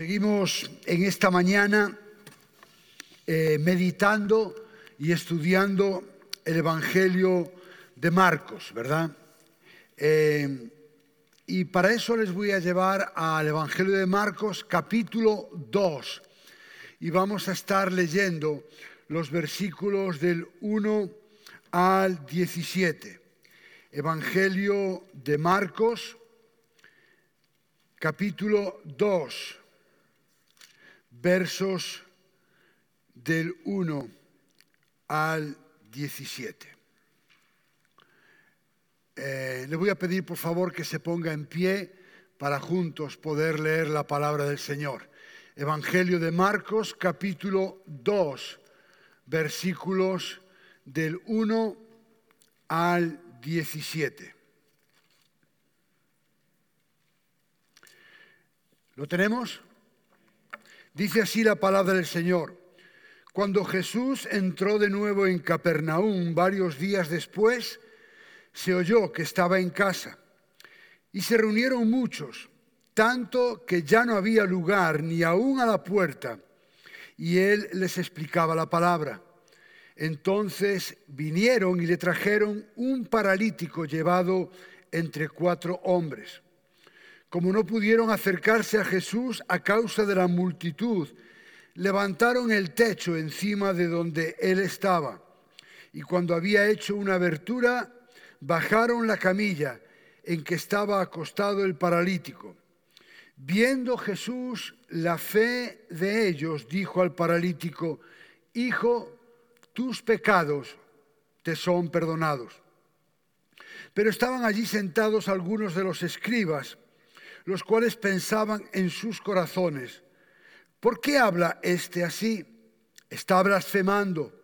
Seguimos en esta mañana eh, meditando y estudiando el Evangelio de Marcos, ¿verdad? Eh, y para eso les voy a llevar al Evangelio de Marcos capítulo 2 y vamos a estar leyendo los versículos del 1 al 17. Evangelio de Marcos capítulo 2 versos del 1 al 17. Eh, le voy a pedir por favor que se ponga en pie para juntos poder leer la palabra del Señor. Evangelio de Marcos capítulo 2 versículos del 1 al 17. ¿Lo tenemos? Dice así la palabra del Señor. Cuando Jesús entró de nuevo en Capernaum varios días después, se oyó que estaba en casa y se reunieron muchos, tanto que ya no había lugar ni aún a la puerta, y él les explicaba la palabra. Entonces vinieron y le trajeron un paralítico llevado entre cuatro hombres. Como no pudieron acercarse a Jesús a causa de la multitud, levantaron el techo encima de donde él estaba. Y cuando había hecho una abertura, bajaron la camilla en que estaba acostado el paralítico. Viendo Jesús la fe de ellos, dijo al paralítico, Hijo, tus pecados te son perdonados. Pero estaban allí sentados algunos de los escribas los cuales pensaban en sus corazones, ¿por qué habla este así? Está blasfemando.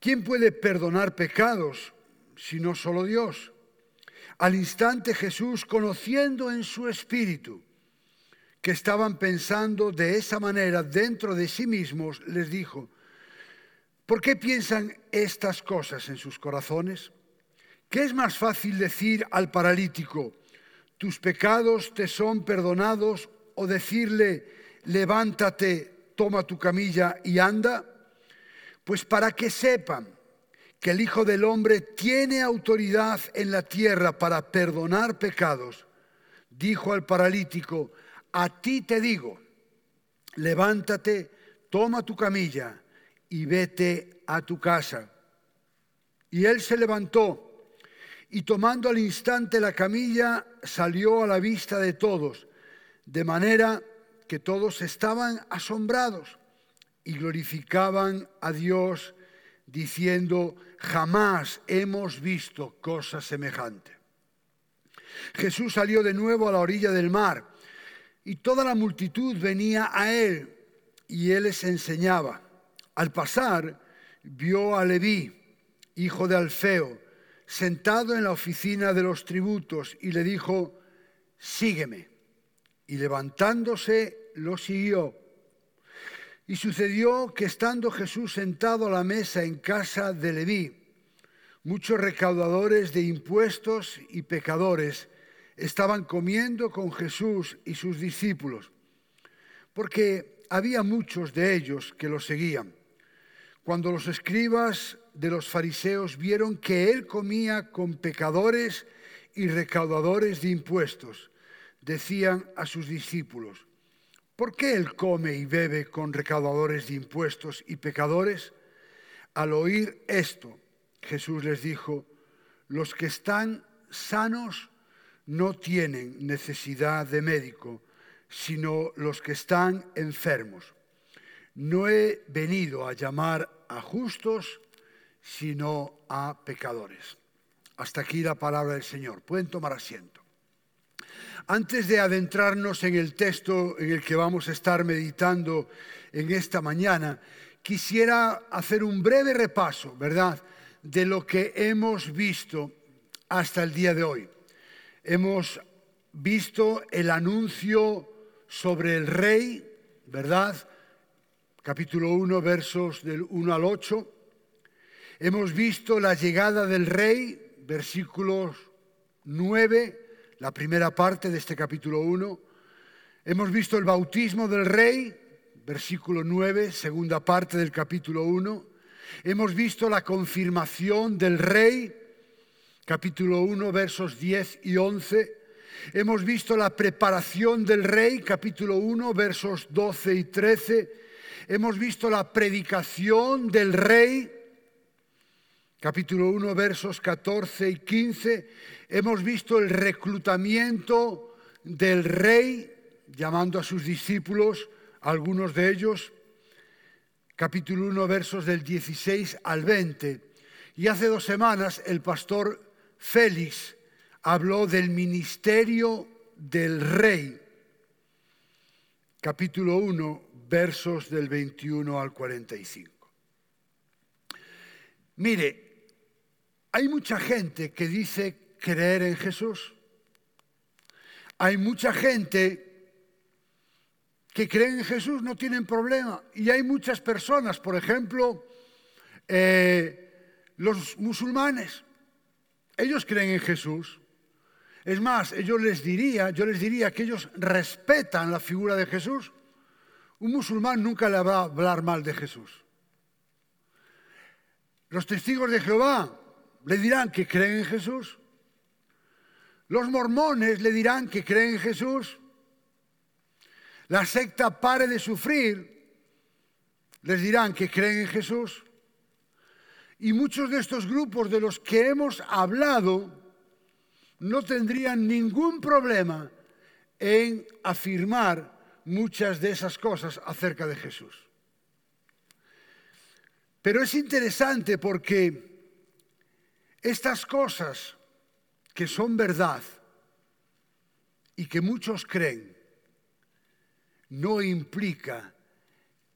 ¿Quién puede perdonar pecados si no solo Dios? Al instante Jesús, conociendo en su espíritu que estaban pensando de esa manera dentro de sí mismos, les dijo, ¿por qué piensan estas cosas en sus corazones? ¿Qué es más fácil decir al paralítico, tus pecados te son perdonados o decirle, levántate, toma tu camilla y anda? Pues para que sepan que el Hijo del Hombre tiene autoridad en la tierra para perdonar pecados, dijo al paralítico, a ti te digo, levántate, toma tu camilla y vete a tu casa. Y él se levantó y tomando al instante la camilla salió a la vista de todos, de manera que todos estaban asombrados y glorificaban a Dios diciendo, jamás hemos visto cosa semejante. Jesús salió de nuevo a la orilla del mar y toda la multitud venía a él y él les enseñaba. Al pasar, vio a Leví, hijo de Alfeo, sentado en la oficina de los tributos y le dijo, sígueme. Y levantándose lo siguió. Y sucedió que estando Jesús sentado a la mesa en casa de Leví, muchos recaudadores de impuestos y pecadores estaban comiendo con Jesús y sus discípulos, porque había muchos de ellos que lo seguían. Cuando los escribas de los fariseos vieron que él comía con pecadores y recaudadores de impuestos, decían a sus discípulos, ¿por qué él come y bebe con recaudadores de impuestos y pecadores? Al oír esto, Jesús les dijo, los que están sanos no tienen necesidad de médico, sino los que están enfermos. No he venido a llamar a justos, sino a pecadores. Hasta aquí la palabra del Señor. Pueden tomar asiento. Antes de adentrarnos en el texto en el que vamos a estar meditando en esta mañana, quisiera hacer un breve repaso, ¿verdad?, de lo que hemos visto hasta el día de hoy. Hemos visto el anuncio sobre el rey, ¿verdad? Capítulo 1, versos del 1 al 8. Hemos visto la llegada del rey, versículos 9, la primera parte de este capítulo 1. Hemos visto el bautismo del rey, versículo 9, segunda parte del capítulo 1. Hemos visto la confirmación del rey, capítulo 1, versos 10 y 11. Hemos visto la preparación del rey, capítulo 1, versos 12 y 13. Hemos visto la predicación del rey, capítulo 1, versos 14 y 15. Hemos visto el reclutamiento del rey, llamando a sus discípulos, algunos de ellos, capítulo 1, versos del 16 al 20. Y hace dos semanas el pastor Félix habló del ministerio del rey, capítulo 1, versos del 21 al 45. Mire, hay mucha gente que dice creer en Jesús. Hay mucha gente que creen en Jesús, no tienen problema. Y hay muchas personas, por ejemplo, eh, los musulmanes, ellos creen en Jesús. Es más, ellos les diría, yo les diría que ellos respetan la figura de Jesús. Un musulmán nunca le va a hablar mal de Jesús. Los testigos de Jehová le dirán que creen en Jesús. Los mormones le dirán que creen en Jesús la secta pare de sufrir, les dirán que creen en Jesús. Y muchos de estos grupos de los que hemos hablado no tendrían ningún problema en afirmar muchas de esas cosas acerca de Jesús. Pero es interesante porque estas cosas que son verdad y que muchos creen, no implica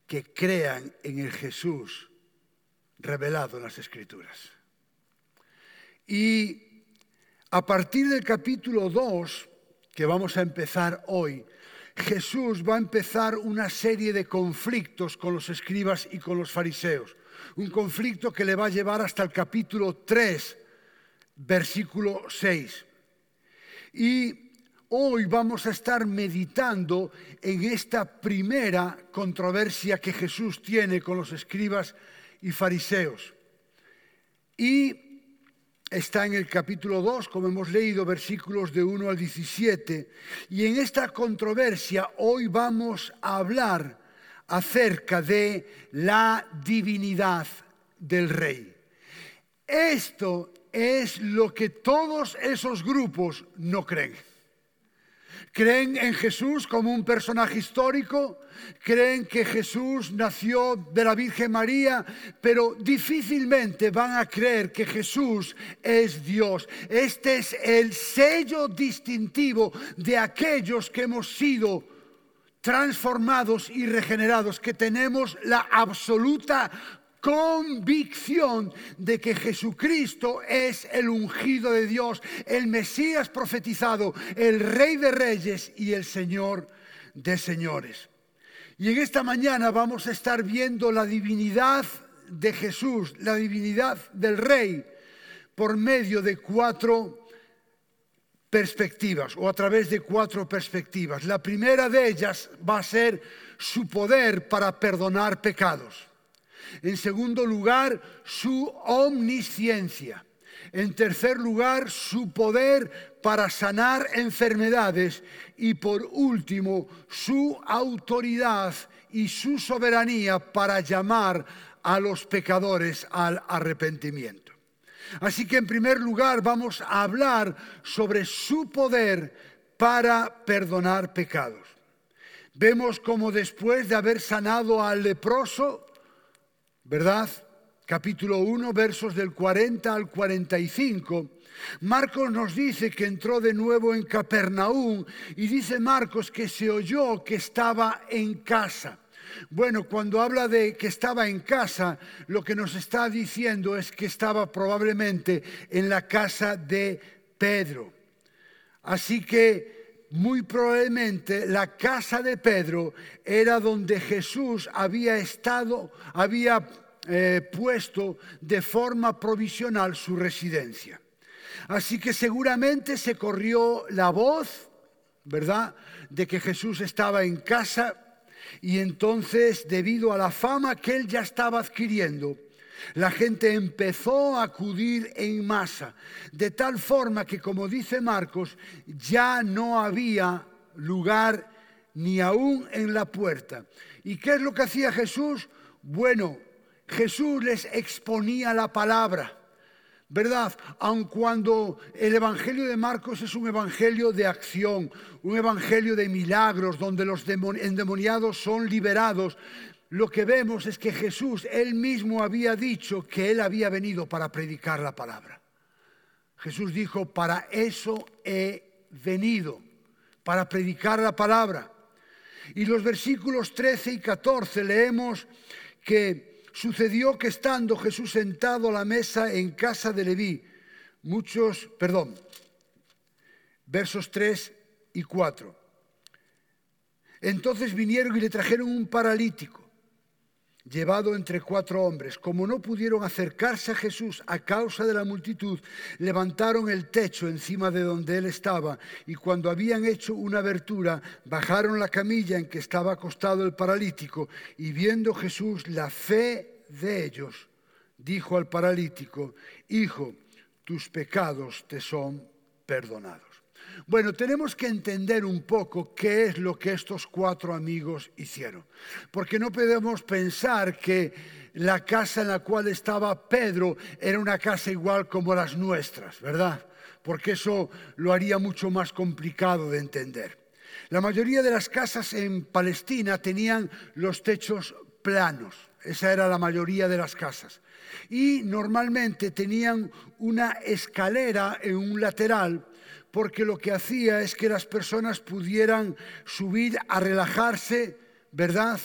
que crean en el Jesús revelado en las Escrituras. Y a partir del capítulo 2, que vamos a empezar hoy, Jesús va a empezar una serie de conflictos con los escribas y con los fariseos. Un conflicto que le va a llevar hasta el capítulo 3, versículo 6. Y Hoy vamos a estar meditando en esta primera controversia que Jesús tiene con los escribas y fariseos. Y está en el capítulo 2, como hemos leído, versículos de 1 al 17. Y en esta controversia hoy vamos a hablar acerca de la divinidad del rey. Esto es lo que todos esos grupos no creen. Creen en Jesús como un personaje histórico, creen que Jesús nació de la Virgen María, pero difícilmente van a creer que Jesús es Dios. Este es el sello distintivo de aquellos que hemos sido transformados y regenerados, que tenemos la absoluta convicción de que Jesucristo es el ungido de Dios, el Mesías profetizado, el Rey de Reyes y el Señor de Señores. Y en esta mañana vamos a estar viendo la divinidad de Jesús, la divinidad del Rey, por medio de cuatro perspectivas o a través de cuatro perspectivas. La primera de ellas va a ser su poder para perdonar pecados. En segundo lugar, su omnisciencia. En tercer lugar, su poder para sanar enfermedades. Y por último, su autoridad y su soberanía para llamar a los pecadores al arrepentimiento. Así que en primer lugar vamos a hablar sobre su poder para perdonar pecados. Vemos como después de haber sanado al leproso, ¿verdad? Capítulo 1, versos del 40 al 45. Marcos nos dice que entró de nuevo en Capernaum y dice Marcos que se oyó que estaba en casa. Bueno, cuando habla de que estaba en casa, lo que nos está diciendo es que estaba probablemente en la casa de Pedro. Así que muy probablemente la casa de Pedro era donde Jesús había estado, había eh, puesto de forma provisional su residencia. Así que seguramente se corrió la voz, ¿verdad? De que Jesús estaba en casa y entonces, debido a la fama que él ya estaba adquiriendo, la gente empezó a acudir en masa, de tal forma que, como dice Marcos, ya no había lugar ni aún en la puerta. ¿Y qué es lo que hacía Jesús? Bueno, Jesús les exponía la palabra. ¿verdad? Aun cuando el Evangelio de Marcos es un Evangelio de acción, un Evangelio de milagros, donde los endemoniados son liberados, lo que vemos es que Jesús, él mismo había dicho que él había venido para predicar la palabra. Jesús dijo, para eso he venido, para predicar la palabra. Y los versículos 13 y 14 leemos que Sucedió que estando Jesús sentado a la mesa en casa de Leví, muchos, perdón, versos 3 y 4. Entonces vinieron y le trajeron un paralítico llevado entre cuatro hombres. Como no pudieron acercarse a Jesús a causa de la multitud, levantaron el techo encima de donde él estaba y cuando habían hecho una abertura, bajaron la camilla en que estaba acostado el paralítico y viendo Jesús la fe de ellos, dijo al paralítico, Hijo, tus pecados te son perdonados. Bueno, tenemos que entender un poco qué es lo que estos cuatro amigos hicieron, porque no podemos pensar que la casa en la cual estaba Pedro era una casa igual como las nuestras, ¿verdad? Porque eso lo haría mucho más complicado de entender. La mayoría de las casas en Palestina tenían los techos planos, esa era la mayoría de las casas. Y normalmente tenían una escalera en un lateral porque lo que hacía es que las personas pudieran subir a relajarse, ¿verdad?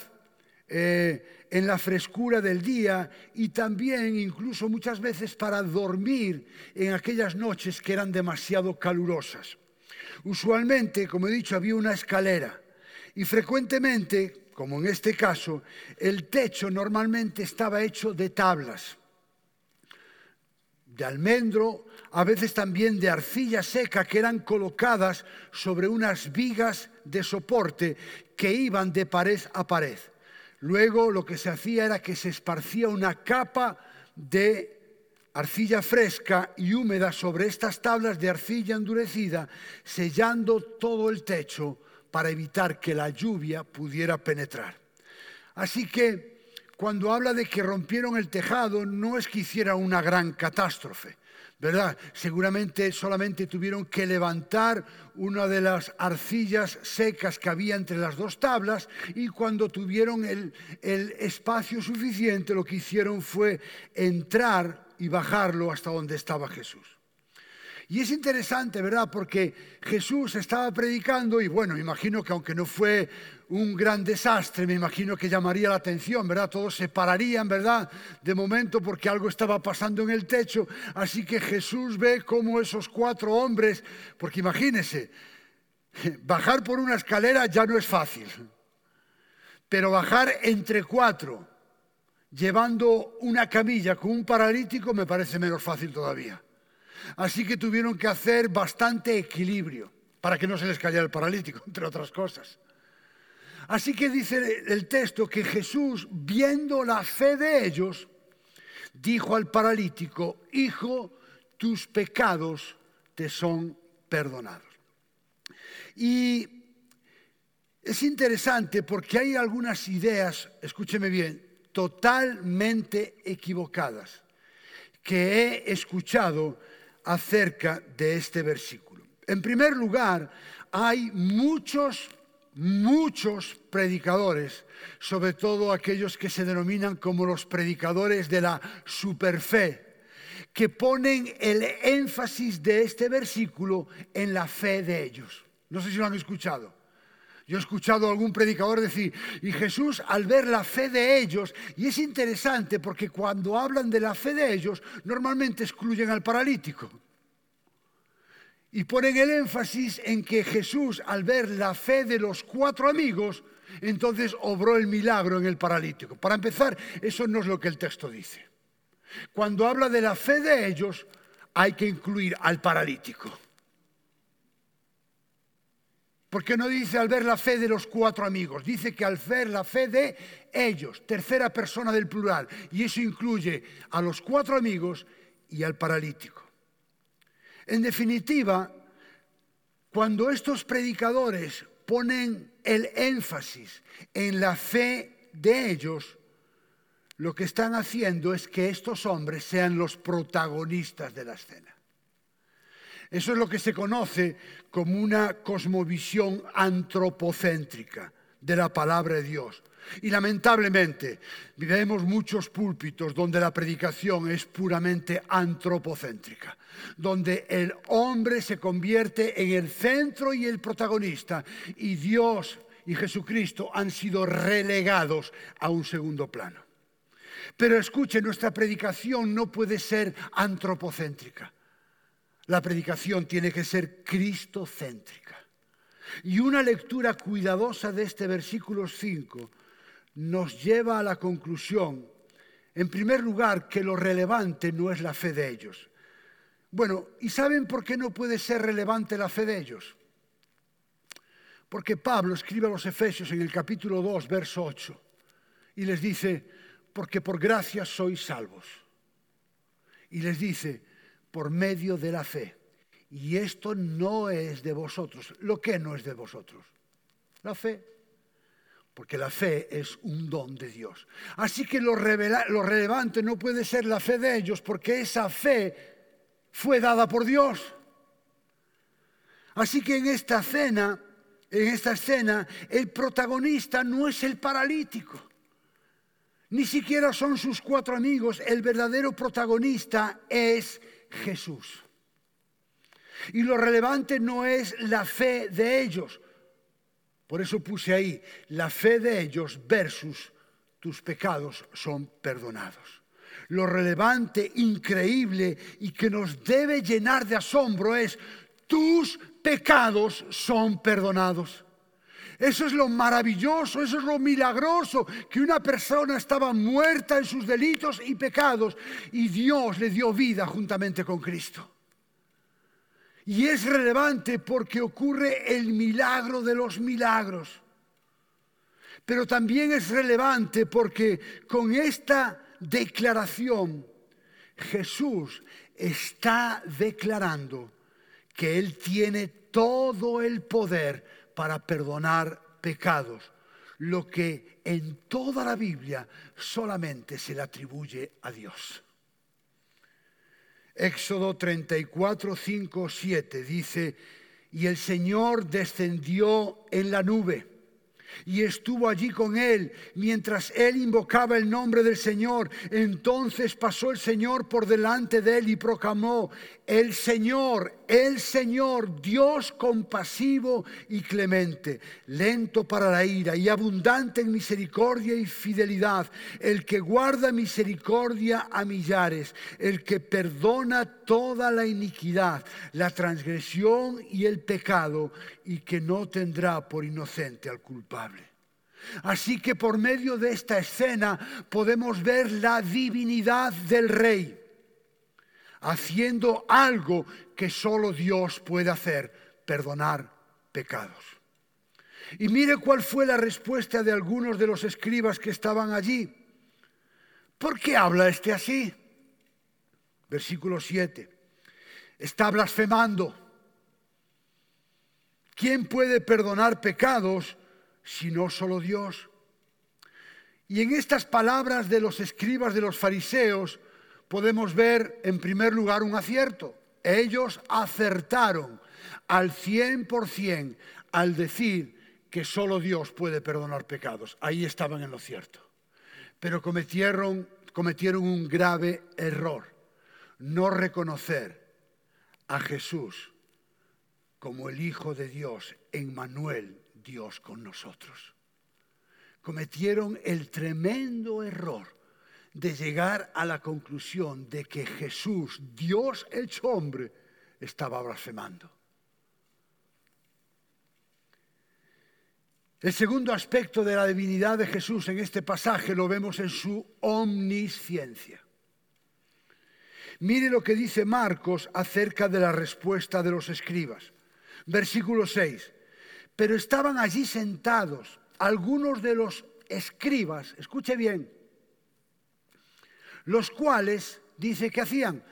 Eh, en la frescura del día y también incluso muchas veces para dormir en aquellas noches que eran demasiado calurosas. Usualmente, como he dicho, había una escalera y frecuentemente, como en este caso, el techo normalmente estaba hecho de tablas, de almendro a veces también de arcilla seca que eran colocadas sobre unas vigas de soporte que iban de pared a pared. Luego lo que se hacía era que se esparcía una capa de arcilla fresca y húmeda sobre estas tablas de arcilla endurecida, sellando todo el techo para evitar que la lluvia pudiera penetrar. Así que cuando habla de que rompieron el tejado, no es que hiciera una gran catástrofe. ¿verdad? Seguramente solamente tuvieron que levantar una de las arcillas secas que había entre las dos tablas y cuando tuvieron el, espacio suficiente lo que hicieron fue entrar y bajarlo hasta donde estaba Jesús. Y es interesante, ¿verdad? Porque Jesús estaba predicando y bueno, imagino que aunque no fue un gran desastre, me imagino que llamaría la atención, ¿verdad? Todos se pararían, ¿verdad? De momento porque algo estaba pasando en el techo. Así que Jesús ve cómo esos cuatro hombres, porque imagínense, bajar por una escalera ya no es fácil, pero bajar entre cuatro, llevando una camilla con un paralítico, me parece menos fácil todavía. Así que tuvieron que hacer bastante equilibrio para que no se les cayera el paralítico, entre otras cosas. Así que dice el texto que Jesús, viendo la fe de ellos, dijo al paralítico, Hijo, tus pecados te son perdonados. Y es interesante porque hay algunas ideas, escúcheme bien, totalmente equivocadas que he escuchado acerca de este versículo. En primer lugar, hay muchos, muchos predicadores, sobre todo aquellos que se denominan como los predicadores de la superfe, que ponen el énfasis de este versículo en la fe de ellos. No sé si lo han escuchado. Yo he escuchado a algún predicador decir, y Jesús al ver la fe de ellos, y es interesante porque cuando hablan de la fe de ellos, normalmente excluyen al paralítico. Y ponen el énfasis en que Jesús al ver la fe de los cuatro amigos, entonces obró el milagro en el paralítico. Para empezar, eso no es lo que el texto dice. Cuando habla de la fe de ellos, hay que incluir al paralítico. ¿Por qué no dice al ver la fe de los cuatro amigos? Dice que al ver la fe de ellos, tercera persona del plural. Y eso incluye a los cuatro amigos y al paralítico. En definitiva, cuando estos predicadores ponen el énfasis en la fe de ellos, lo que están haciendo es que estos hombres sean los protagonistas de la escena. Eso es lo que se conoce como una cosmovisión antropocéntrica de la palabra de Dios. Y lamentablemente vivimos muchos púlpitos donde la predicación es puramente antropocéntrica, donde el hombre se convierte en el centro y el protagonista y Dios y Jesucristo han sido relegados a un segundo plano. Pero escuche, nuestra predicación no puede ser antropocéntrica. La predicación tiene que ser cristocéntrica. Y una lectura cuidadosa de este versículo 5 nos lleva a la conclusión, en primer lugar, que lo relevante no es la fe de ellos. Bueno, ¿y saben por qué no puede ser relevante la fe de ellos? Porque Pablo escribe a los Efesios en el capítulo 2, verso 8, y les dice, porque por gracia sois salvos. Y les dice, por medio de la fe. Y esto no es de vosotros. ¿Lo que no es de vosotros? La fe porque la fe es un don de Dios. Así que lo, relevante no puede ser la fe de ellos, porque esa fe fue dada por Dios. Así que en esta cena, en esta escena, el protagonista no es el paralítico, ni siquiera son sus cuatro amigos, el verdadero protagonista es Jesús. Y lo relevante no es la fe de ellos, por eso puse ahí la fe de ellos versus tus pecados son perdonados. Lo relevante, increíble y que nos debe llenar de asombro es tus pecados son perdonados. Eso es lo maravilloso, eso es lo milagroso, que una persona estaba muerta en sus delitos y pecados y Dios le dio vida juntamente con Cristo. Y es relevante porque ocurre el milagro de los milagros. Pero también es relevante porque con esta declaración Jesús está declarando que Él tiene todo el poder para perdonar pecados, lo que en toda la Biblia solamente se le atribuye a Dios. Éxodo 34, 5, 7 dice, y el Señor descendió en la nube y estuvo allí con él mientras él invocaba el nombre del Señor. Entonces pasó el Señor por delante de él y proclamó, el Señor, el Señor, Dios compasivo y clemente, lento para la ira y abundante en misericordia y fidelidad, el que guarda misericordia a millares, el que perdona toda la iniquidad, la transgresión y el pecado, y que no tendrá por inocente al culpable. Así que por medio de esta escena podemos ver la divinidad del rey haciendo algo que solo Dios puede hacer, perdonar pecados. Y mire cuál fue la respuesta de algunos de los escribas que estaban allí. ¿Por qué habla este así? Versículo 7. Está blasfemando. ¿Quién puede perdonar pecados si no solo Dios? Y en estas palabras de los escribas de los fariseos podemos ver en primer lugar un acierto. Ellos acertaron al 100% al decir que solo Dios puede perdonar pecados. Ahí estaban en lo cierto. Pero cometieron, cometieron un grave error, no reconocer a Jesús como el Hijo de Dios, en Manuel, Dios con nosotros. Cometieron el tremendo error de llegar a la conclusión de que Jesús, Dios hecho hombre, estaba blasfemando. El segundo aspecto de la divinidad de Jesús en este pasaje lo vemos en su omnisciencia. Mire lo que dice Marcos acerca de la respuesta de los escribas. Versículo 6. pero estaban allí sentados algunos de los escribas, escuche bien, los cuales, dice que hacían,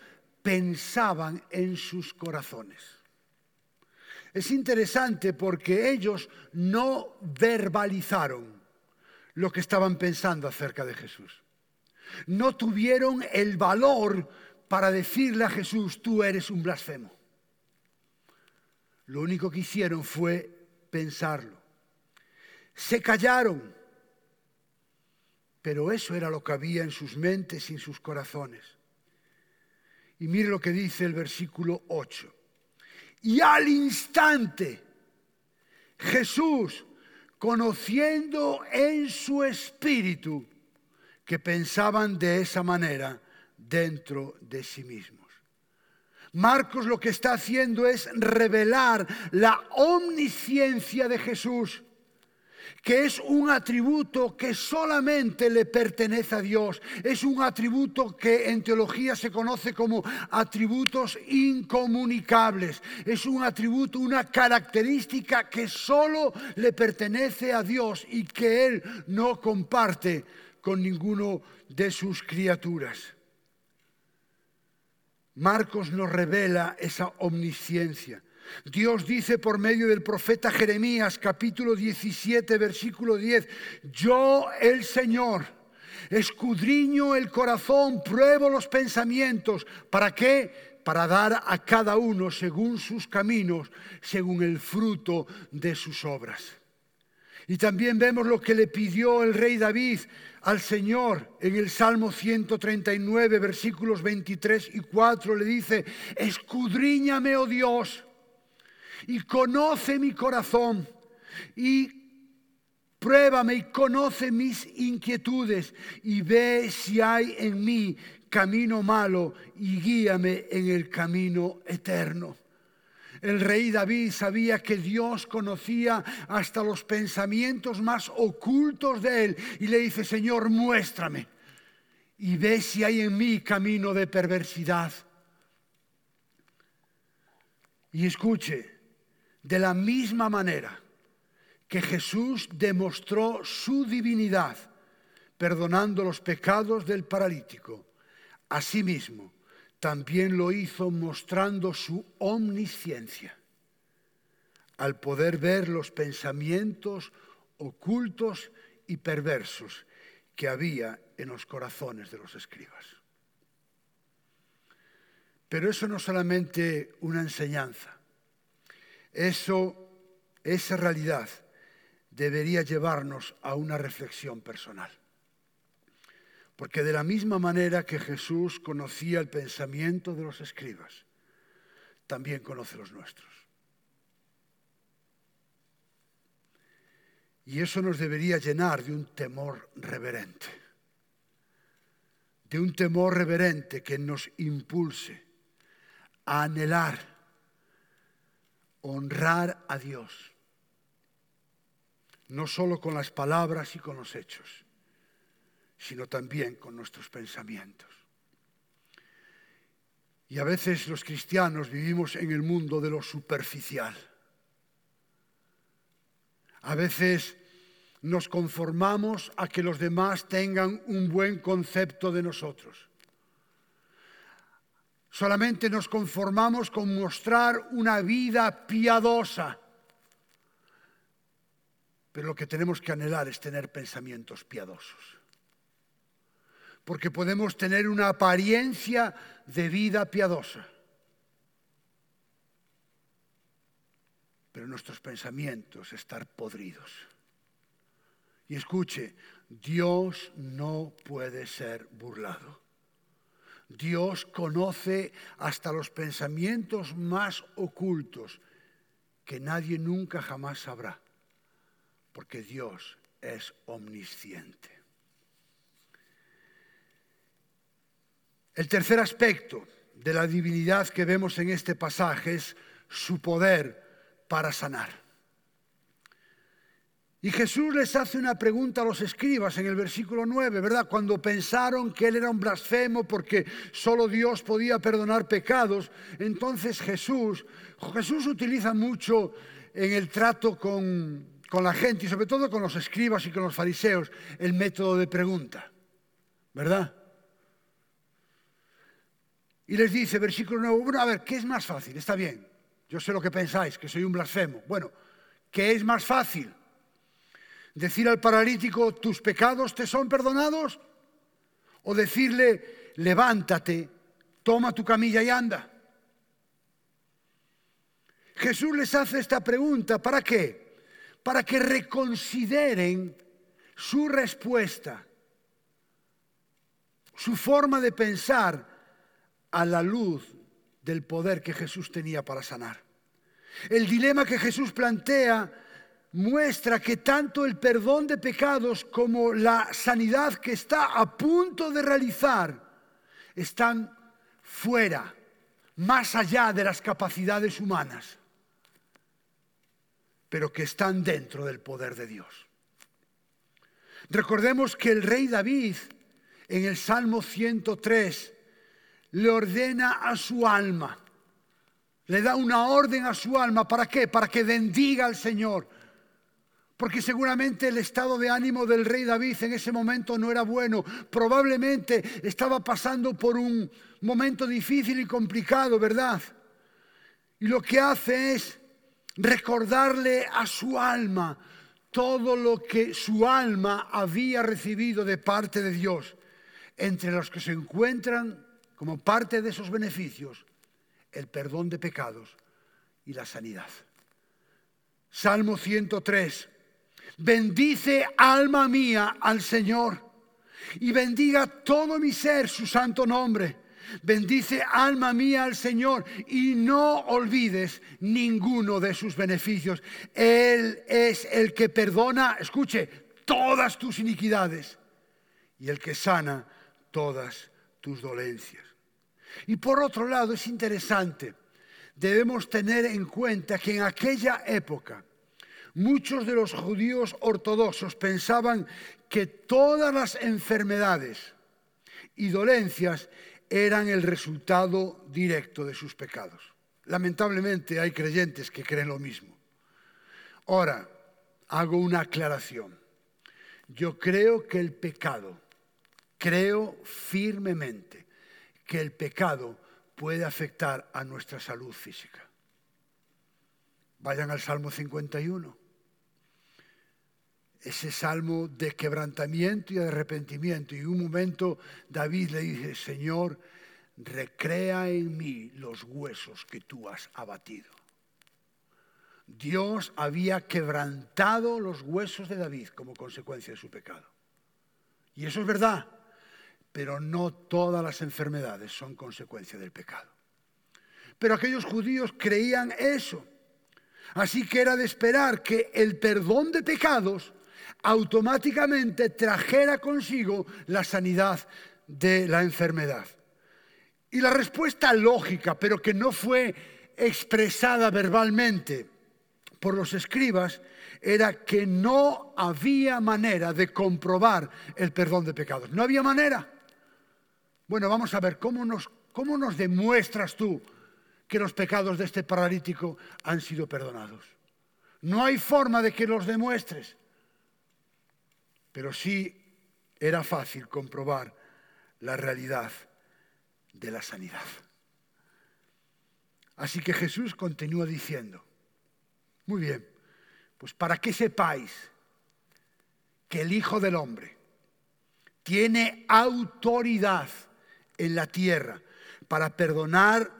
pensaban en sus corazones. Es interesante porque ellos no verbalizaron lo que estaban pensando acerca de Jesús. No tuvieron el valor para decirle a Jesús, tú eres un blasfemo. Lo único que hicieron fue pensarlo. Se callaron, pero eso era lo que había en sus mentes y en sus corazones. Y mire lo que dice el versículo 8. Y al instante Jesús, conociendo en su espíritu que pensaban de esa manera, dentro de sí mismos. Marcos lo que está haciendo es revelar la omnisciencia de Jesús, que es un atributo que solamente le pertenece a Dios. Es un atributo que en teología se conoce como atributos incomunicables. Es un atributo, una característica que solo le pertenece a Dios y que Él no comparte con ninguno de sus criaturas. Marcos nos revela esa omnisciencia. Dios dice por medio del profeta Jeremías capítulo 17 versículo 10, yo el Señor escudriño el corazón, pruebo los pensamientos, ¿para qué? Para dar a cada uno según sus caminos, según el fruto de sus obras. Y también vemos lo que le pidió el rey David al Señor en el Salmo 139, versículos 23 y 4. Le dice, escudriñame, oh Dios, y conoce mi corazón, y pruébame y conoce mis inquietudes, y ve si hay en mí camino malo, y guíame en el camino eterno. El rey David sabía que Dios conocía hasta los pensamientos más ocultos de él y le dice, Señor, muéstrame y ve si hay en mí camino de perversidad. Y escuche, de la misma manera que Jesús demostró su divinidad perdonando los pecados del paralítico, asimismo, también lo hizo mostrando su omnisciencia, al poder ver los pensamientos ocultos y perversos que había en los corazones de los escribas. Pero eso no es solamente una enseñanza, eso, esa realidad debería llevarnos a una reflexión personal. Porque de la misma manera que Jesús conocía el pensamiento de los escribas, también conoce los nuestros. Y eso nos debería llenar de un temor reverente, de un temor reverente que nos impulse a anhelar, honrar a Dios, no solo con las palabras y con los hechos, sino también con nuestros pensamientos. Y a veces los cristianos vivimos en el mundo de lo superficial. A veces nos conformamos a que los demás tengan un buen concepto de nosotros. Solamente nos conformamos con mostrar una vida piadosa. Pero lo que tenemos que anhelar es tener pensamientos piadosos porque podemos tener una apariencia de vida piadosa. Pero nuestros pensamientos estar podridos. Y escuche, Dios no puede ser burlado. Dios conoce hasta los pensamientos más ocultos que nadie nunca jamás sabrá, porque Dios es omnisciente. El tercer aspecto de la divinidad que vemos en este pasaje es su poder para sanar. Y Jesús les hace una pregunta a los escribas en el versículo 9, ¿verdad? Cuando pensaron que él era un blasfemo porque solo Dios podía perdonar pecados, entonces Jesús, Jesús utiliza mucho en el trato con, con la gente y sobre todo con los escribas y con los fariseos el método de pregunta, ¿verdad? Y les dice, versículo 9, bueno, a ver, ¿qué es más fácil? Está bien, yo sé lo que pensáis, que soy un blasfemo. Bueno, ¿qué es más fácil? ¿Decir al paralítico, tus pecados te son perdonados? ¿O decirle, levántate, toma tu camilla y anda? Jesús les hace esta pregunta, ¿para qué? Para que reconsideren su respuesta, su forma de pensar a la luz del poder que Jesús tenía para sanar. El dilema que Jesús plantea muestra que tanto el perdón de pecados como la sanidad que está a punto de realizar están fuera, más allá de las capacidades humanas, pero que están dentro del poder de Dios. Recordemos que el rey David en el Salmo 103 le ordena a su alma, le da una orden a su alma, ¿para qué? Para que bendiga al Señor. Porque seguramente el estado de ánimo del rey David en ese momento no era bueno. Probablemente estaba pasando por un momento difícil y complicado, ¿verdad? Y lo que hace es recordarle a su alma todo lo que su alma había recibido de parte de Dios, entre los que se encuentran como parte de esos beneficios el perdón de pecados y la sanidad. Salmo 103. Bendice alma mía al Señor y bendiga todo mi ser su santo nombre. Bendice alma mía al Señor y no olvides ninguno de sus beneficios. Él es el que perdona, escuche, todas tus iniquidades y el que sana todas tus dolencias. Y por otro lado, es interesante, debemos tener en cuenta que en aquella época muchos de los judíos ortodoxos pensaban que todas las enfermedades y dolencias eran el resultado directo de sus pecados. Lamentablemente hay creyentes que creen lo mismo. Ahora, hago una aclaración. Yo creo que el pecado, creo firmemente que el pecado puede afectar a nuestra salud física. Vayan al Salmo 51. Ese salmo de quebrantamiento y de arrepentimiento. Y en un momento David le dice, Señor, recrea en mí los huesos que tú has abatido. Dios había quebrantado los huesos de David como consecuencia de su pecado. Y eso es verdad pero no todas las enfermedades son consecuencia del pecado. Pero aquellos judíos creían eso. Así que era de esperar que el perdón de pecados automáticamente trajera consigo la sanidad de la enfermedad. Y la respuesta lógica, pero que no fue expresada verbalmente por los escribas, era que no había manera de comprobar el perdón de pecados. No había manera. Bueno, vamos a ver, ¿cómo nos, cómo nos demuestras tú que los pecados de este paralítico han sido perdonados? No hay forma de que los demuestres, pero sí era fácil comprobar la realidad de la sanidad. Así que Jesús continúa diciendo, muy bien, pues para que sepáis que el Hijo del Hombre tiene autoridad en la tierra para perdonar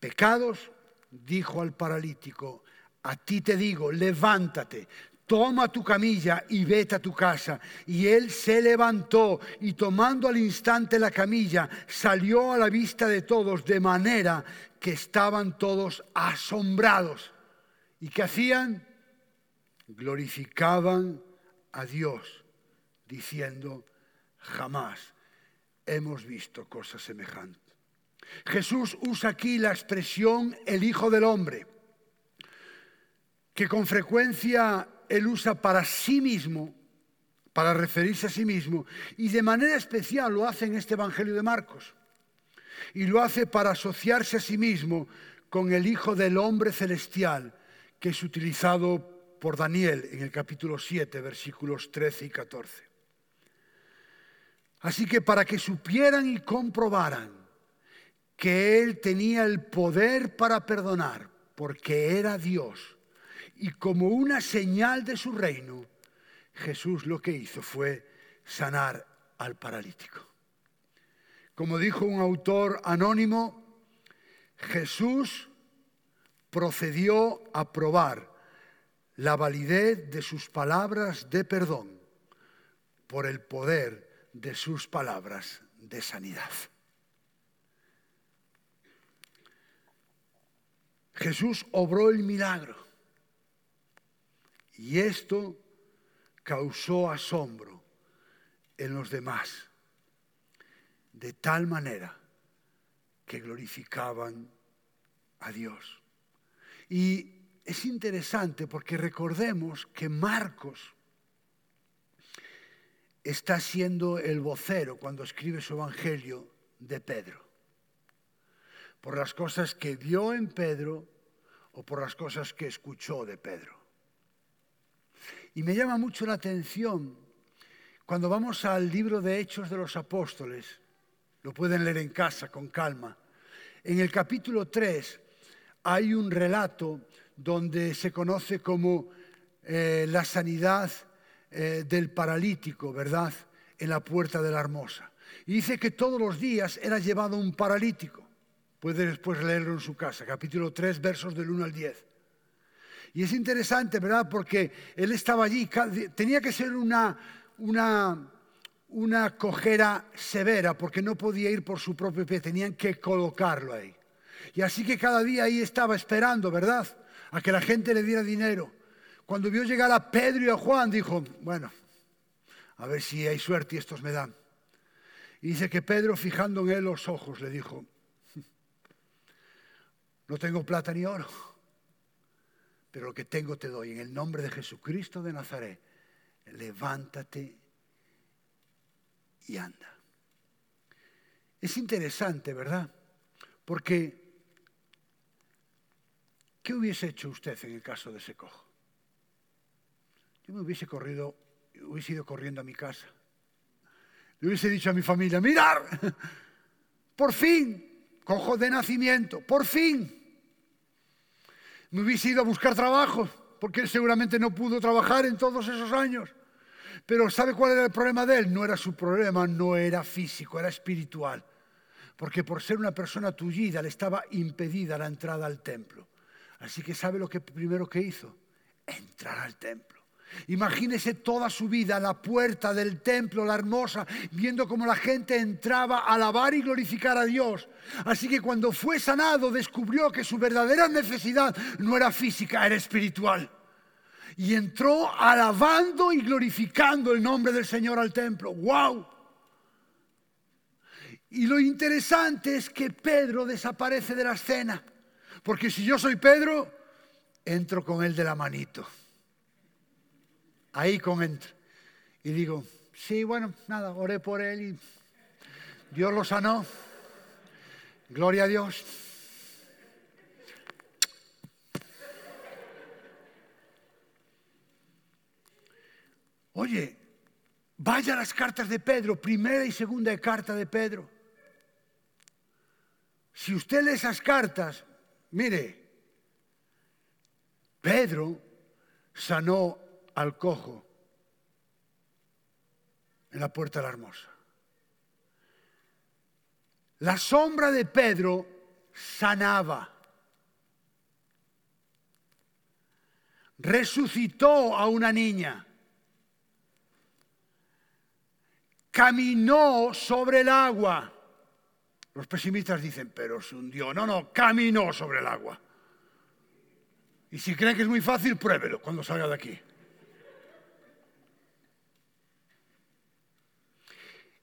pecados, dijo al paralítico, a ti te digo, levántate, toma tu camilla y vete a tu casa. Y él se levantó y tomando al instante la camilla, salió a la vista de todos, de manera que estaban todos asombrados. ¿Y qué hacían? Glorificaban a Dios, diciendo, jamás hemos visto cosas semejantes. Jesús usa aquí la expresión el Hijo del Hombre, que con frecuencia él usa para sí mismo, para referirse a sí mismo, y de manera especial lo hace en este Evangelio de Marcos. Y lo hace para asociarse a sí mismo con el Hijo del Hombre celestial, que es utilizado por Daniel en el capítulo 7, versículos 13 y 14. Así que para que supieran y comprobaran que Él tenía el poder para perdonar, porque era Dios, y como una señal de su reino, Jesús lo que hizo fue sanar al paralítico. Como dijo un autor anónimo, Jesús procedió a probar la validez de sus palabras de perdón por el poder de sus palabras de sanidad. Jesús obró el milagro y esto causó asombro en los demás, de tal manera que glorificaban a Dios. Y es interesante porque recordemos que Marcos está siendo el vocero cuando escribe su evangelio de Pedro. Por las cosas que vio en Pedro o por las cosas que escuchó de Pedro. Y me llama mucho la atención cuando vamos al libro de Hechos de los Apóstoles, lo pueden leer en casa con calma, en el capítulo 3 hay un relato donde se conoce como eh, la sanidad eh, del paralítico, ¿verdad? En la puerta de la hermosa. Y dice que todos los días era llevado un paralítico. Puede después leerlo en su casa, capítulo 3, versos del 1 al 10. Y es interesante, ¿verdad? Porque él estaba allí, tenía que ser una, una, una cojera severa, porque no podía ir por su propio pie, tenían que colocarlo ahí. Y así que cada día ahí estaba esperando, ¿verdad? A que la gente le diera dinero. Cuando vio llegar a Pedro y a Juan, dijo, bueno, a ver si hay suerte y estos me dan. Y dice que Pedro, fijando en él los ojos, le dijo, no tengo plata ni oro pero lo que tengo te doy. En el nombre de Jesucristo de Nazaret, levántate y anda. Es interesante, ¿verdad? Porque, ¿qué hubiese hecho usted en el caso de ese cojo? Yo me hubiese corrido, hubiese ido corriendo a mi casa. Le hubiese dicho a mi familia, mirar, por fin, cojo de nacimiento, por fin me hubiese ido a buscar trabajo, porque él seguramente no pudo trabajar en todos esos años. Pero ¿sabe cuál era el problema de él? No era su problema, no era físico, era espiritual. Porque por ser una persona tullida le estaba impedida la entrada al templo. Así que ¿sabe lo que primero que hizo? Entrar al templo. Imagínese toda su vida a la puerta del templo, la hermosa, viendo cómo la gente entraba a alabar y glorificar a Dios. Así que cuando fue sanado descubrió que su verdadera necesidad no era física, era espiritual. Y entró alabando y glorificando el nombre del Señor al templo. ¡Wow! Y lo interesante es que Pedro desaparece de la escena. Porque si yo soy Pedro, entro con él de la manito ahí con él. Y digo, sí, bueno, nada, oré por él y Dios lo sanó. Gloria a Dios. Oye, vaya a las cartas de Pedro, primera y segunda carta de Pedro. Si usted lee esas cartas, mire, Pedro sanó al cojo en la puerta de la hermosa. La sombra de Pedro sanaba. Resucitó a una niña. Caminó sobre el agua. Los pesimistas dicen, pero se hundió. No, no, caminó sobre el agua. Y si creen que es muy fácil, pruébelo cuando salga de aquí.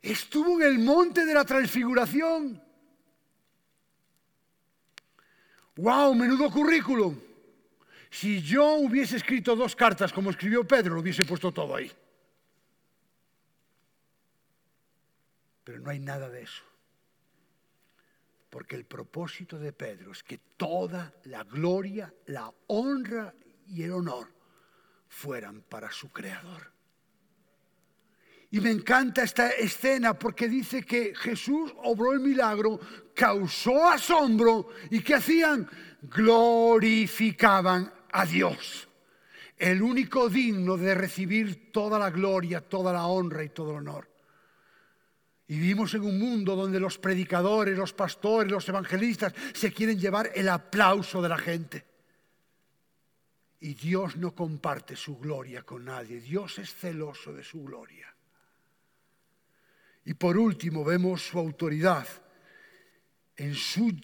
Estuvo en el monte de la transfiguración. ¡Wow! Menudo currículum. Si yo hubiese escrito dos cartas como escribió Pedro, lo hubiese puesto todo ahí. Pero no hay nada de eso. Porque el propósito de Pedro es que toda la gloria, la honra y el honor fueran para su creador. Y me encanta esta escena porque dice que Jesús obró el milagro, causó asombro y que hacían? Glorificaban a Dios, el único digno de recibir toda la gloria, toda la honra y todo el honor. Y vivimos en un mundo donde los predicadores, los pastores, los evangelistas se quieren llevar el aplauso de la gente. Y Dios no comparte su gloria con nadie. Dios es celoso de su gloria. Y por último vemos su autoridad. En su,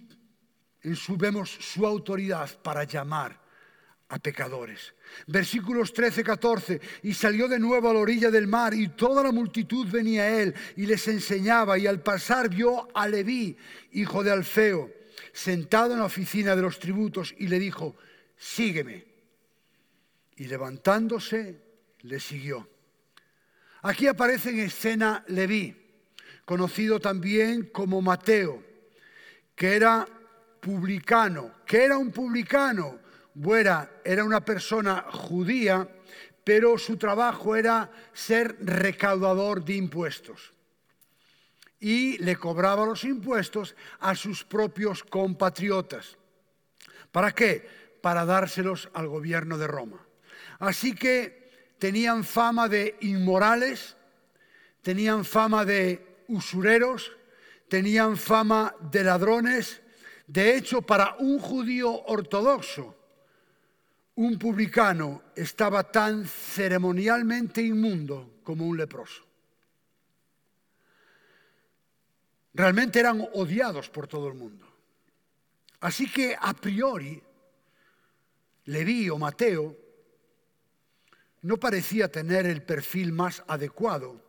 vemos su autoridad para llamar a pecadores. Versículos 13, 14. Y salió de nuevo a la orilla del mar y toda la multitud venía a él y les enseñaba y al pasar vio a Leví, hijo de Alfeo, sentado en la oficina de los tributos y le dijo, sígueme. Y levantándose, le siguió. Aquí aparece en escena Leví, conocido también como Mateo, que era publicano. que era un publicano? Buera era una persona judía, pero su trabajo era ser recaudador de impuestos. Y le cobraba los impuestos a sus propios compatriotas. ¿Para qué? Para dárselos al gobierno de Roma. Así que tenían fama de inmorales, tenían fama de usureros, tenían fama de ladrones. De hecho, para un judío ortodoxo, un publicano estaba tan ceremonialmente inmundo como un leproso. Realmente eran odiados por todo el mundo. Así que a priori, Leví o Mateo no parecía tener el perfil más adecuado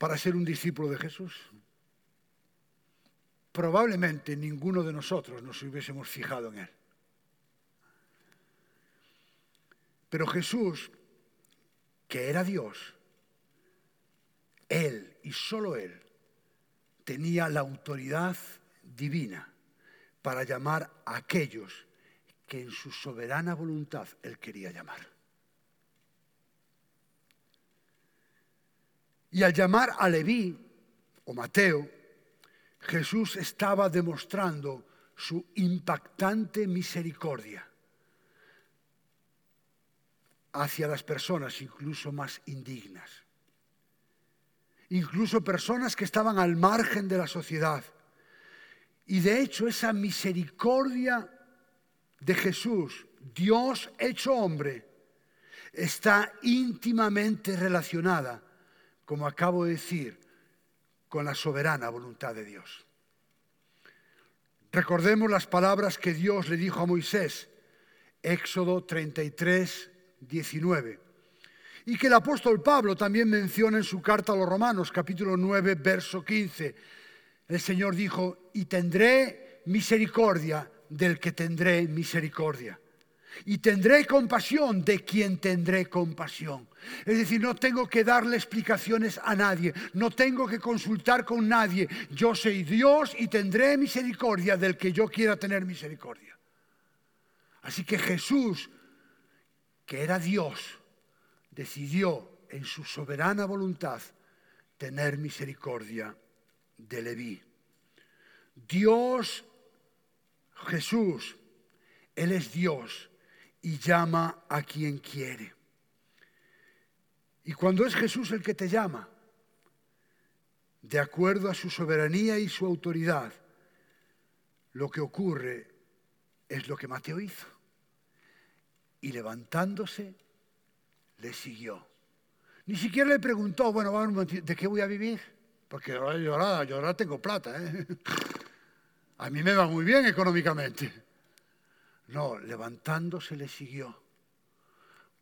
para ser un discípulo de Jesús. Probablemente ninguno de nosotros nos hubiésemos fijado en él. Pero Jesús, que era Dios, Él y solo Él tenía la autoridad divina para llamar a aquellos que en su soberana voluntad Él quería llamar. Y al llamar a Leví o Mateo, Jesús estaba demostrando su impactante misericordia hacia las personas incluso más indignas. Incluso personas que estaban al margen de la sociedad. Y de hecho esa misericordia de Jesús, Dios hecho hombre, está íntimamente relacionada, como acabo de decir, con la soberana voluntad de Dios. Recordemos las palabras que Dios le dijo a Moisés, Éxodo 33, 19. Y que el apóstol Pablo también menciona en su carta a los Romanos, capítulo 9, verso 15. El Señor dijo, y tendré misericordia del que tendré misericordia. Y tendré compasión de quien tendré compasión. Es decir, no tengo que darle explicaciones a nadie, no tengo que consultar con nadie. Yo soy Dios y tendré misericordia del que yo quiera tener misericordia. Así que Jesús que era Dios, decidió en su soberana voluntad tener misericordia de Leví. Dios, Jesús, Él es Dios y llama a quien quiere. Y cuando es Jesús el que te llama, de acuerdo a su soberanía y su autoridad, lo que ocurre es lo que Mateo hizo y levantándose le siguió. Ni siquiera le preguntó, bueno, ¿de qué voy a vivir? Porque yo ahora tengo plata. ¿eh? A mí me va muy bien económicamente. No, levantándose le siguió.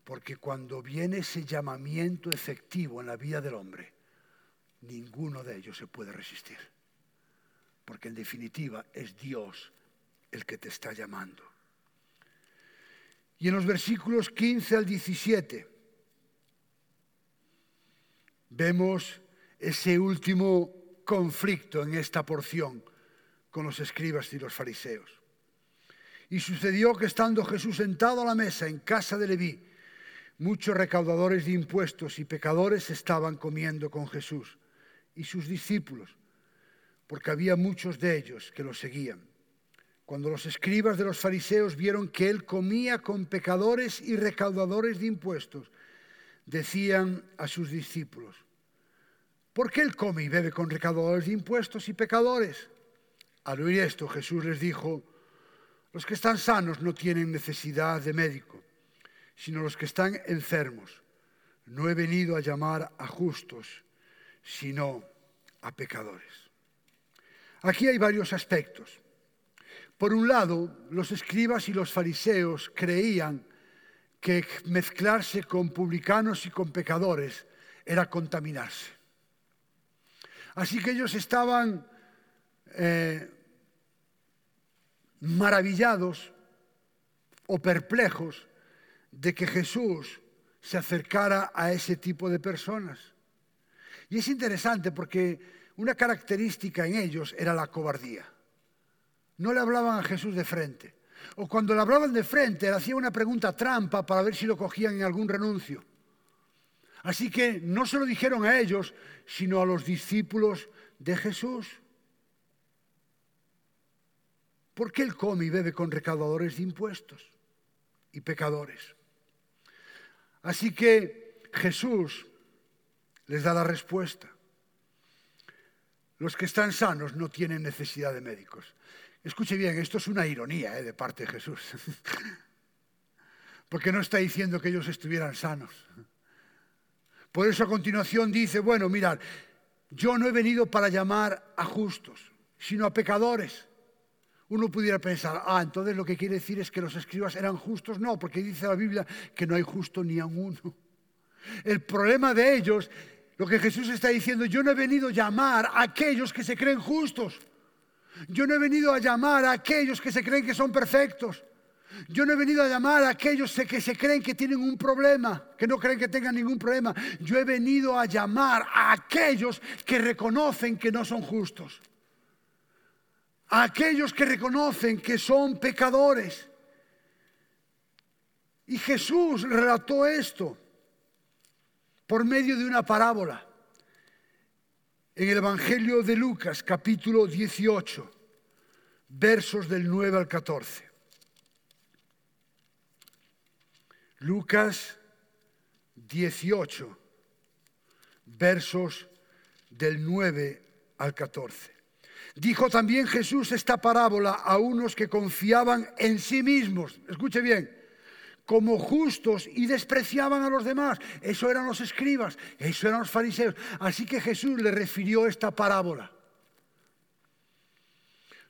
Porque cuando viene ese llamamiento efectivo en la vida del hombre, ninguno de ellos se puede resistir. Porque en definitiva es Dios el que te está llamando. Y en los versículos 15 al 17 vemos ese último conflicto en esta porción con los escribas y los fariseos. Y sucedió que estando Jesús sentado a la mesa en casa de Leví, muchos recaudadores de impuestos y pecadores estaban comiendo con Jesús y sus discípulos, porque había muchos de ellos que lo seguían. Cuando los escribas de los fariseos vieron que él comía con pecadores y recaudadores de impuestos, decían a sus discípulos, ¿por qué él come y bebe con recaudadores de impuestos y pecadores? Al oír esto, Jesús les dijo, los que están sanos no tienen necesidad de médico, sino los que están enfermos. No he venido a llamar a justos, sino a pecadores. Aquí hay varios aspectos. Por un lado, los escribas y los fariseos creían que mezclarse con publicanos y con pecadores era contaminarse. Así que ellos estaban eh, maravillados o perplejos de que Jesús se acercara a ese tipo de personas. Y es interesante porque una característica en ellos era la cobardía. No le hablaban a Jesús de frente. O cuando le hablaban de frente, le hacían una pregunta trampa para ver si lo cogían en algún renuncio. Así que no se lo dijeron a ellos, sino a los discípulos de Jesús. ¿Por qué él come y bebe con recaudadores de impuestos y pecadores? Así que Jesús les da la respuesta. Los que están sanos no tienen necesidad de médicos. Escuche bien, esto es una ironía ¿eh? de parte de Jesús. Porque no está diciendo que ellos estuvieran sanos. Por eso a continuación dice, bueno, mirad, yo no he venido para llamar a justos, sino a pecadores. Uno pudiera pensar, ah, entonces lo que quiere decir es que los escribas eran justos. No, porque dice la Biblia que no hay justo ni a uno. El problema de ellos, lo que Jesús está diciendo, yo no he venido a llamar a aquellos que se creen justos. Yo no he venido a llamar a aquellos que se creen que son perfectos. Yo no he venido a llamar a aquellos que se creen que tienen un problema, que no creen que tengan ningún problema. Yo he venido a llamar a aquellos que reconocen que no son justos. A aquellos que reconocen que son pecadores. Y Jesús relató esto por medio de una parábola en el Evangelio de Lucas, capítulo 18, versos del 9 al 14. Lucas 18, versos del 9 al 14. Dijo también Jesús esta parábola a unos que confiaban en sí mismos. Escuche bien, como justos y despreciaban a los demás. Eso eran los escribas, eso eran los fariseos. Así que Jesús le refirió esta parábola.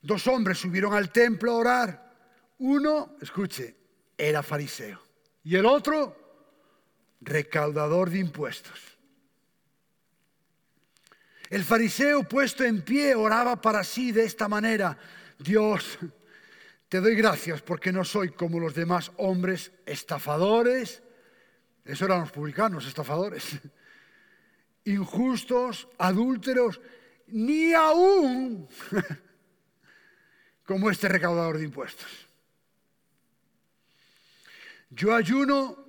Dos hombres subieron al templo a orar. Uno, escuche, era fariseo. Y el otro, recaudador de impuestos. El fariseo puesto en pie oraba para sí de esta manera. Dios, te doy gracias porque no soy como los demás hombres estafadores, eso eran los publicanos, estafadores, injustos, adúlteros, ni aún como este recaudador de impuestos. Yo ayuno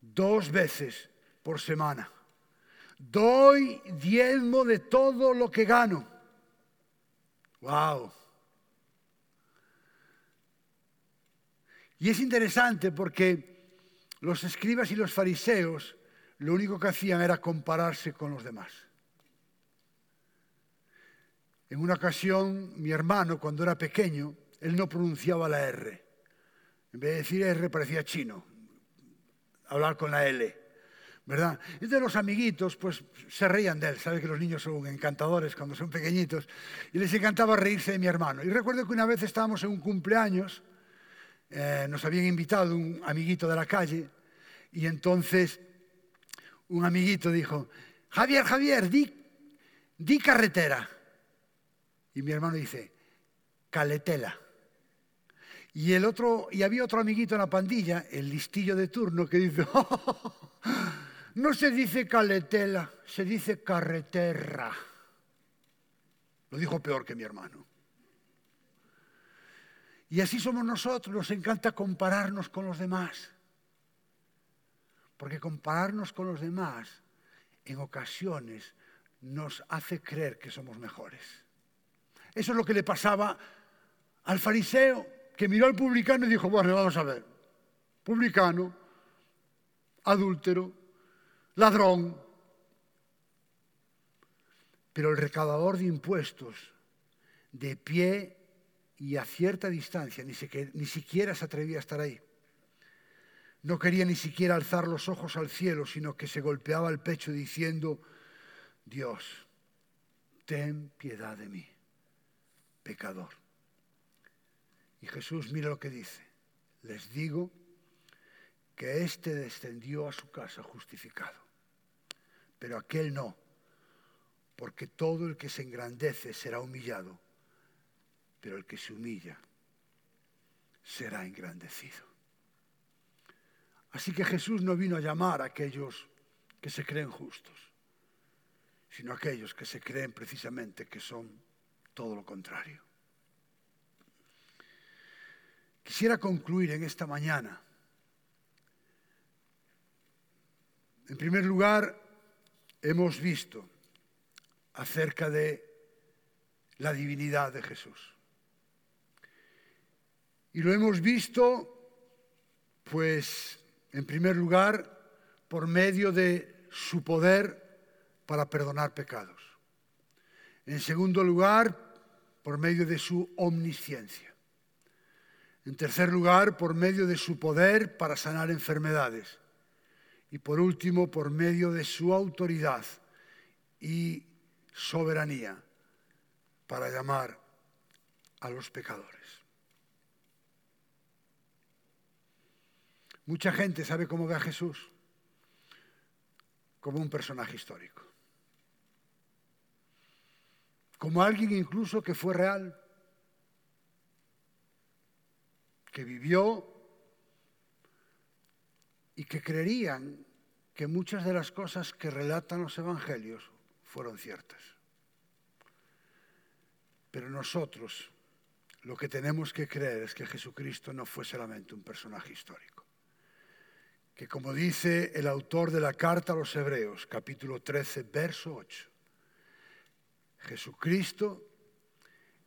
dos veces por semana. Doy diezmo de todo lo que gano. ¡Wow! Y es interesante porque los escribas y los fariseos lo único que hacían era compararse con los demás. En una ocasión, mi hermano, cuando era pequeño, él no pronunciaba la R. En vez de decir R, parecía chino, hablar con la L. ¿verdad? Entonces los amiguitos pues se reían de él, sabe que los niños son encantadores cuando son pequeñitos, y les encantaba reírse de mi hermano. Y recuerdo que una vez estábamos en un cumpleaños eh, nos habían invitado un amiguito de la calle y entonces un amiguito dijo, Javier, Javier, di, di carretera. Y mi hermano dice, caletela. Y el otro, y había otro amiguito en la pandilla, el listillo de turno, que dice, no se dice caletela, se dice carretera. Lo dijo peor que mi hermano. Y así somos nosotros, nos encanta compararnos con los demás. Porque compararnos con los demás en ocasiones nos hace creer que somos mejores. Eso es lo que le pasaba al fariseo, que miró al publicano y dijo, bueno, vamos a ver, publicano, adúltero, ladrón. Pero el recaudador de impuestos, de pie y a cierta distancia, ni siquiera, ni siquiera se atrevía a estar ahí. No quería ni siquiera alzar los ojos al cielo, sino que se golpeaba el pecho diciendo, Dios, ten piedad de mí, pecador. Y Jesús mira lo que dice. Les digo que éste descendió a su casa justificado, pero aquel no, porque todo el que se engrandece será humillado, pero el que se humilla será engrandecido. Así que Jesús no vino a llamar a aquellos que se creen justos, sino a aquellos que se creen precisamente que son todo lo contrario. Quisiera concluir en esta mañana. En primer lugar, hemos visto acerca de la divinidad de Jesús. Y lo hemos visto, pues, en primer lugar, por medio de su poder para perdonar pecados. En segundo lugar, por medio de su omnisciencia. En tercer lugar, por medio de su poder para sanar enfermedades. Y por último, por medio de su autoridad y soberanía para llamar a los pecadores. Mucha gente sabe cómo ve a Jesús como un personaje histórico, como alguien incluso que fue real, que vivió y que creerían que muchas de las cosas que relatan los evangelios fueron ciertas. Pero nosotros lo que tenemos que creer es que Jesucristo no fue solamente un personaje histórico que como dice el autor de la carta a los Hebreos, capítulo 13, verso 8, Jesucristo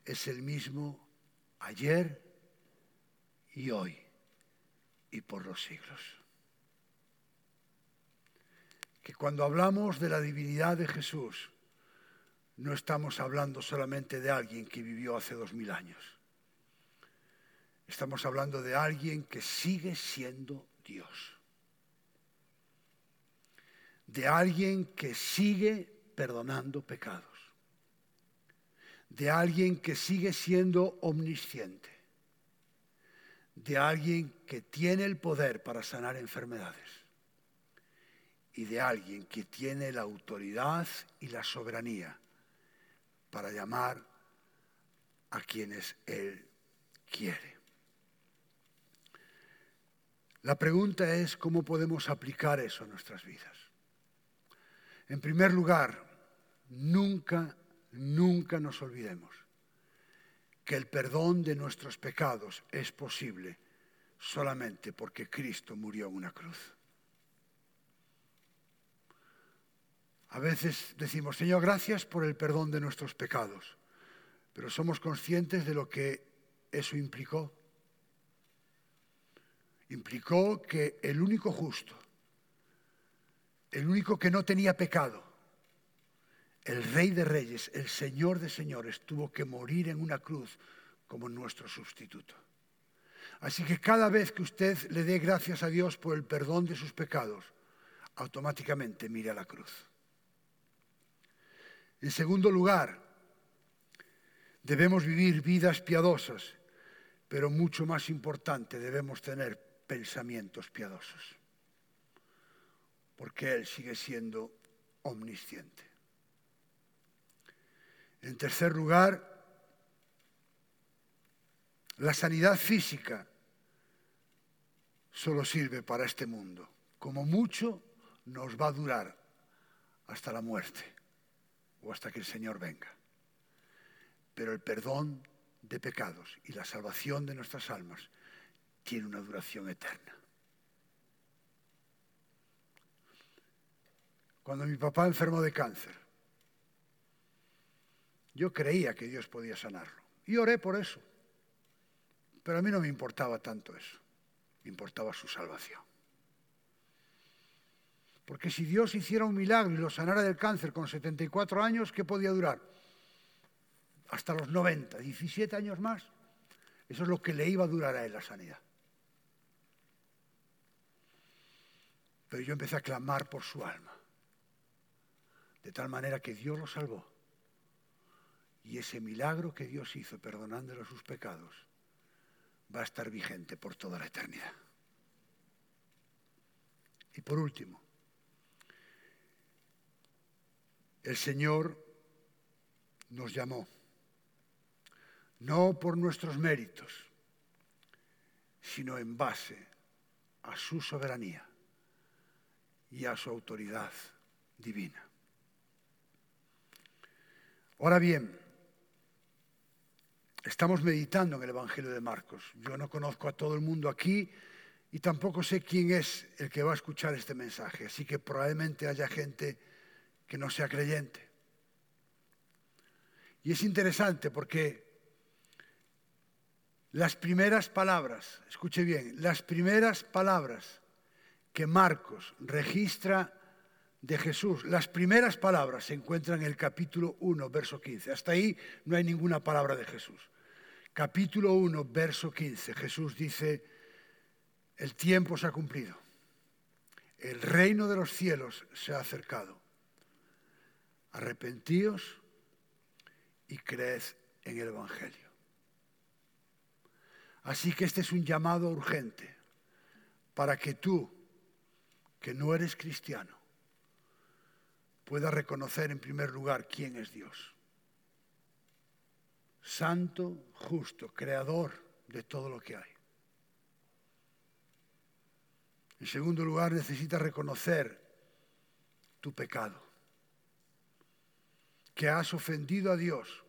es el mismo ayer y hoy y por los siglos. Que cuando hablamos de la divinidad de Jesús, no estamos hablando solamente de alguien que vivió hace dos mil años. Estamos hablando de alguien que sigue siendo Dios. De alguien que sigue perdonando pecados, de alguien que sigue siendo omnisciente, de alguien que tiene el poder para sanar enfermedades y de alguien que tiene la autoridad y la soberanía para llamar a quienes Él quiere. La pregunta es cómo podemos aplicar eso a nuestras vidas. En primer lugar, nunca, nunca nos olvidemos que el perdón de nuestros pecados es posible solamente porque Cristo murió en una cruz. A veces decimos, Señor, gracias por el perdón de nuestros pecados, pero somos conscientes de lo que eso implicó. Implicó que el único justo, el único que no tenía pecado, el Rey de Reyes, el Señor de Señores, tuvo que morir en una cruz como nuestro sustituto. Así que cada vez que usted le dé gracias a Dios por el perdón de sus pecados, automáticamente mire a la cruz. En segundo lugar, debemos vivir vidas piadosas, pero mucho más importante, debemos tener pensamientos piadosos porque Él sigue siendo omnisciente. En tercer lugar, la sanidad física solo sirve para este mundo. Como mucho nos va a durar hasta la muerte o hasta que el Señor venga. Pero el perdón de pecados y la salvación de nuestras almas tiene una duración eterna. Cuando mi papá enfermó de cáncer, yo creía que Dios podía sanarlo y oré por eso. Pero a mí no me importaba tanto eso, me importaba su salvación. Porque si Dios hiciera un milagro y lo sanara del cáncer con 74 años, ¿qué podía durar? Hasta los 90, 17 años más. Eso es lo que le iba a durar a él la sanidad. Pero yo empecé a clamar por su alma. De tal manera que Dios lo salvó. Y ese milagro que Dios hizo perdonándole sus pecados va a estar vigente por toda la eternidad. Y por último, el Señor nos llamó, no por nuestros méritos, sino en base a su soberanía y a su autoridad divina. Ahora bien, estamos meditando en el Evangelio de Marcos. Yo no conozco a todo el mundo aquí y tampoco sé quién es el que va a escuchar este mensaje, así que probablemente haya gente que no sea creyente. Y es interesante porque las primeras palabras, escuche bien, las primeras palabras que Marcos registra de Jesús, las primeras palabras se encuentran en el capítulo 1, verso 15. Hasta ahí no hay ninguna palabra de Jesús. Capítulo 1, verso 15. Jesús dice, el tiempo se ha cumplido, el reino de los cielos se ha acercado arrepentíos y creed en el Evangelio. Así que este es un llamado urgente para que tú, que no eres cristiano, puedas reconocer en primer lugar quién es Dios. Santo, justo, creador de todo lo que hay. En segundo lugar, necesitas reconocer tu pecado que has ofendido a Dios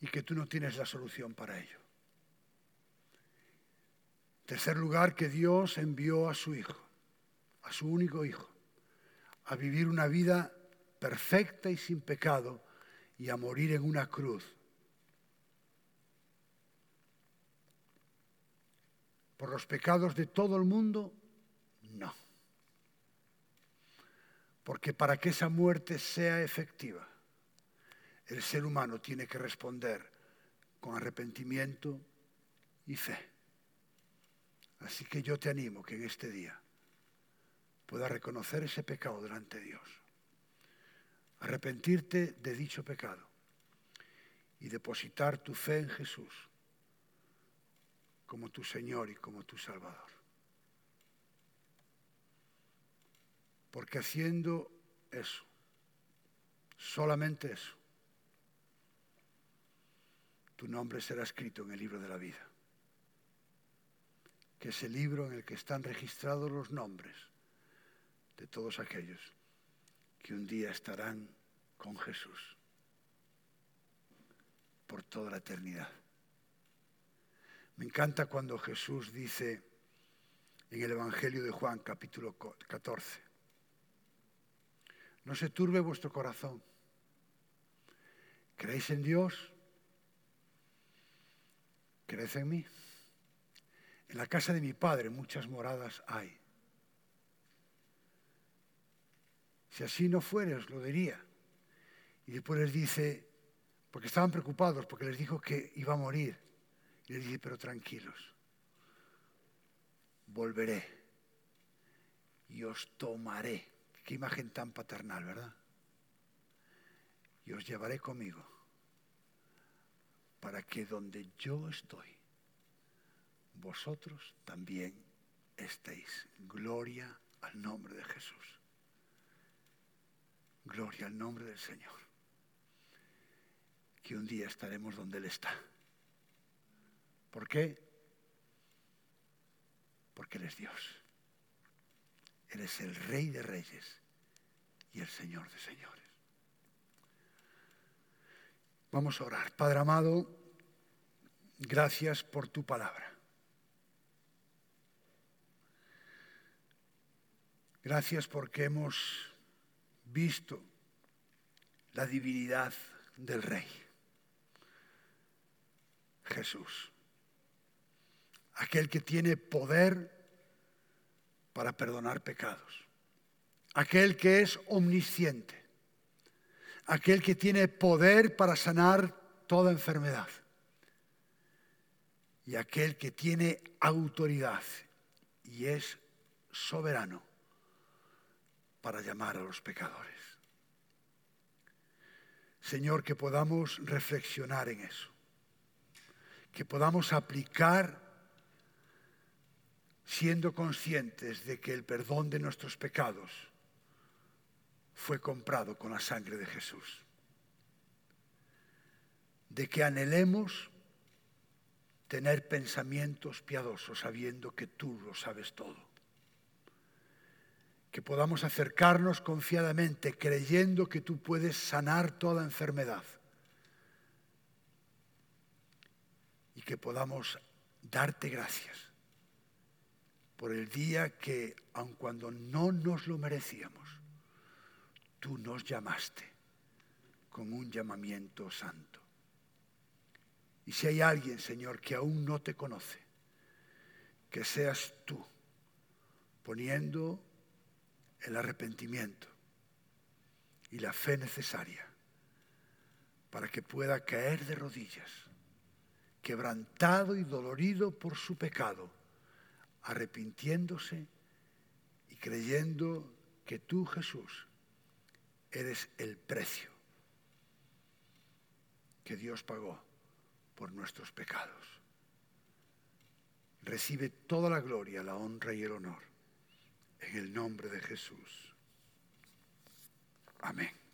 y que tú no tienes la solución para ello. Tercer lugar, que Dios envió a su Hijo, a su único Hijo, a vivir una vida perfecta y sin pecado y a morir en una cruz. ¿Por los pecados de todo el mundo? No. Porque para que esa muerte sea efectiva, el ser humano tiene que responder con arrepentimiento y fe. Así que yo te animo que en este día puedas reconocer ese pecado delante de Dios, arrepentirte de dicho pecado y depositar tu fe en Jesús como tu Señor y como tu Salvador. Porque haciendo eso, solamente eso, tu nombre será escrito en el libro de la vida, que es el libro en el que están registrados los nombres de todos aquellos que un día estarán con Jesús por toda la eternidad. Me encanta cuando Jesús dice en el Evangelio de Juan capítulo 14, no se turbe vuestro corazón. ¿Creéis en Dios? ¿Creéis en mí? En la casa de mi padre muchas moradas hay. Si así no fuera, os lo diría. Y después les dice, porque estaban preocupados, porque les dijo que iba a morir. Y les dice, pero tranquilos, volveré y os tomaré Qué imagen tan paternal, ¿verdad? Y os llevaré conmigo para que donde yo estoy, vosotros también estéis. Gloria al nombre de Jesús. Gloria al nombre del Señor. Que un día estaremos donde Él está. ¿Por qué? Porque Él es Dios. Eres el Rey de Reyes y el Señor de Señores. Vamos a orar. Padre amado, gracias por tu palabra. Gracias porque hemos visto la divinidad del Rey, Jesús, aquel que tiene poder para perdonar pecados, aquel que es omnisciente, aquel que tiene poder para sanar toda enfermedad. Y aquel que tiene autoridad y es soberano para llamar a los pecadores. Señor, que podamos reflexionar en eso, que podamos aplicar siendo conscientes de que el perdón de nuestros pecados fue comprado con la sangre de Jesús, de que anhelemos tener pensamientos piadosos sabiendo que tú lo sabes todo. Que podamos acercarnos confiadamente creyendo que tú puedes sanar toda enfermedad. Y que podamos darte gracias por el día que, aun cuando no nos lo merecíamos, tú nos llamaste con un llamamiento santo. Y si hay alguien, Señor, que aún no te conoce, que seas tú poniendo el arrepentimiento y la fe necesaria para que pueda caer de rodillas, quebrantado y dolorido por su pecado, arrepintiéndose y creyendo que tú, Jesús, eres el precio que Dios pagó por nuestros pecados. Recibe toda la gloria, la honra y el honor en el nombre de Jesús. Amén.